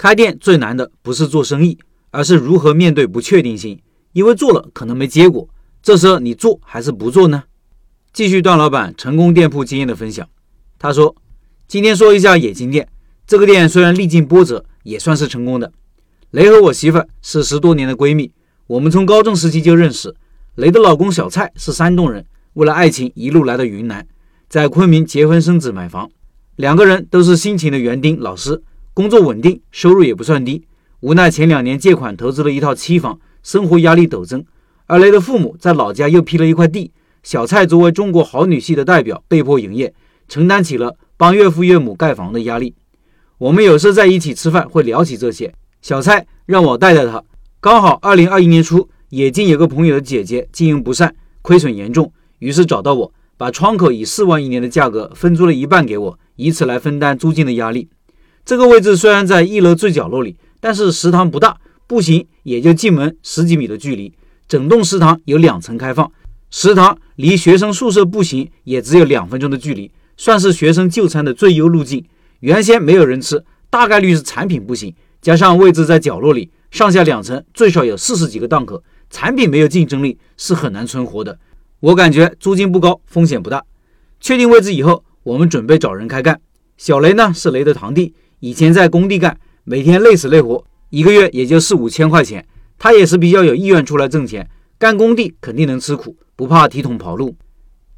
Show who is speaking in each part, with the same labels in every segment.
Speaker 1: 开店最难的不是做生意，而是如何面对不确定性。因为做了可能没结果，这时候你做还是不做呢？继续段老板成功店铺经验的分享。他说：“今天说一下冶金店。这个店虽然历经波折，也算是成功的。雷和我媳妇是十多年的闺蜜，我们从高中时期就认识。雷的老公小蔡是山东人，为了爱情一路来到云南，在昆明结婚生子买房。两个人都是辛勤的园丁老师，工作稳定，收入也不算低。无奈前两年借款投资了一套期房。”生活压力陡增，而雷的父母在老家又批了一块地。小蔡作为中国好女婿的代表，被迫营业，承担起了帮岳父岳母盖房的压力。我们有时在一起吃饭会聊起这些。小蔡让我带带他。刚好二零二一年初，冶金有个朋友的姐姐经营不善，亏损严重，于是找到我，把窗口以四万一年的价格分租了一半给我，以此来分担租金的压力。这个位置虽然在一楼最角落里，但是食堂不大。步行也就进门十几米的距离，整栋食堂有两层开放，食堂离学生宿舍步行也只有两分钟的距离，算是学生就餐的最优路径。原先没有人吃，大概率是产品不行，加上位置在角落里，上下两层最少有四十几个档口，产品没有竞争力是很难存活的。我感觉租金不高，风险不大。确定位置以后，我们准备找人开干。小雷呢是雷的堂弟，以前在工地干，每天累死累活。一个月也就四五千块钱，他也是比较有意愿出来挣钱。干工地肯定能吃苦，不怕提桶跑路。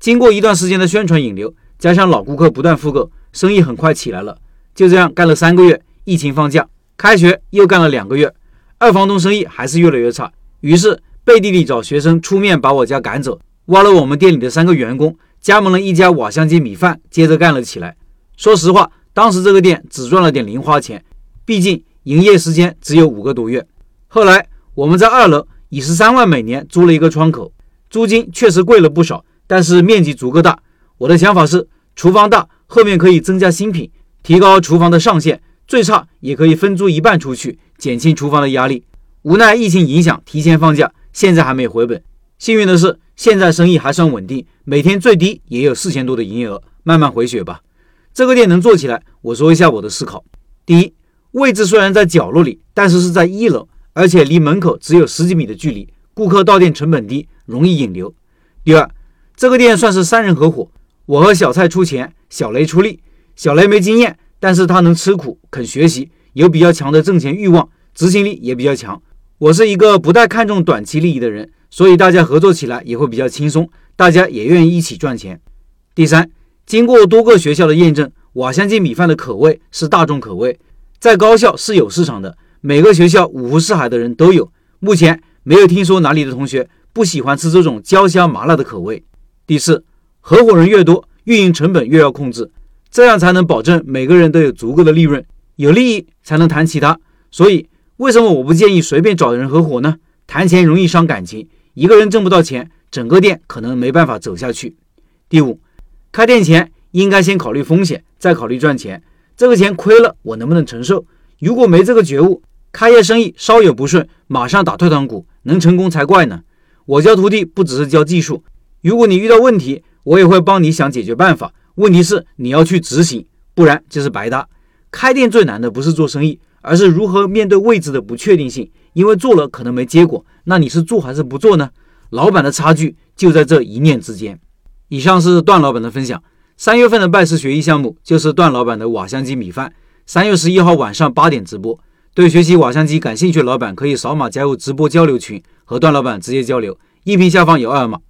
Speaker 1: 经过一段时间的宣传引流，加上老顾客不断复购，生意很快起来了。就这样干了三个月，疫情放假，开学又干了两个月，二房东生意还是越来越差。于是背地里找学生出面把我家赶走，挖了我们店里的三个员工，加盟了一家瓦香鸡米饭，接着干了起来。说实话，当时这个店只赚了点零花钱，毕竟。营业时间只有五个多月，后来我们在二楼以十三万每年租了一个窗口，租金确实贵了不少，但是面积足够大。我的想法是，厨房大，后面可以增加新品，提高厨房的上限，最差也可以分租一半出去，减轻厨房的压力。无奈疫情影响，提前放假，现在还没回本。幸运的是，现在生意还算稳定，每天最低也有四千多的营业额，慢慢回血吧。这个店能做起来，我说一下我的思考。第一。位置虽然在角落里，但是是在一楼，而且离门口只有十几米的距离，顾客到店成本低，容易引流。第二，这个店算是三人合伙，我和小蔡出钱，小雷出力。小雷没经验，但是他能吃苦，肯学习，有比较强的挣钱欲望，执行力也比较强。我是一个不太看重短期利益的人，所以大家合作起来也会比较轻松，大家也愿意一起赚钱。第三，经过多个学校的验证，瓦香鸡米饭的口味是大众口味。在高校是有市场的，每个学校五湖四海的人都有。目前没有听说哪里的同学不喜欢吃这种焦香麻辣的口味。第四，合伙人越多，运营成本越要控制，这样才能保证每个人都有足够的利润。有利益才能谈其他。所以，为什么我不建议随便找人合伙呢？谈钱容易伤感情，一个人挣不到钱，整个店可能没办法走下去。第五，开店前应该先考虑风险，再考虑赚钱。这个钱亏了，我能不能承受？如果没这个觉悟，开业生意稍有不顺，马上打退堂鼓，能成功才怪呢。我教徒弟不只是教技术，如果你遇到问题，我也会帮你想解决办法。问题是你要去执行，不然就是白搭。开店最难的不是做生意，而是如何面对未知的不确定性。因为做了可能没结果，那你是做还是不做呢？老板的差距就在这一念之间。以上是段老板的分享。三月份的拜师学艺项目就是段老板的瓦香鸡米饭，三月十一号晚上八点直播。对学习瓦香鸡感兴趣的老板可以扫码加入直播交流群，和段老板直接交流。音频下方有二维码。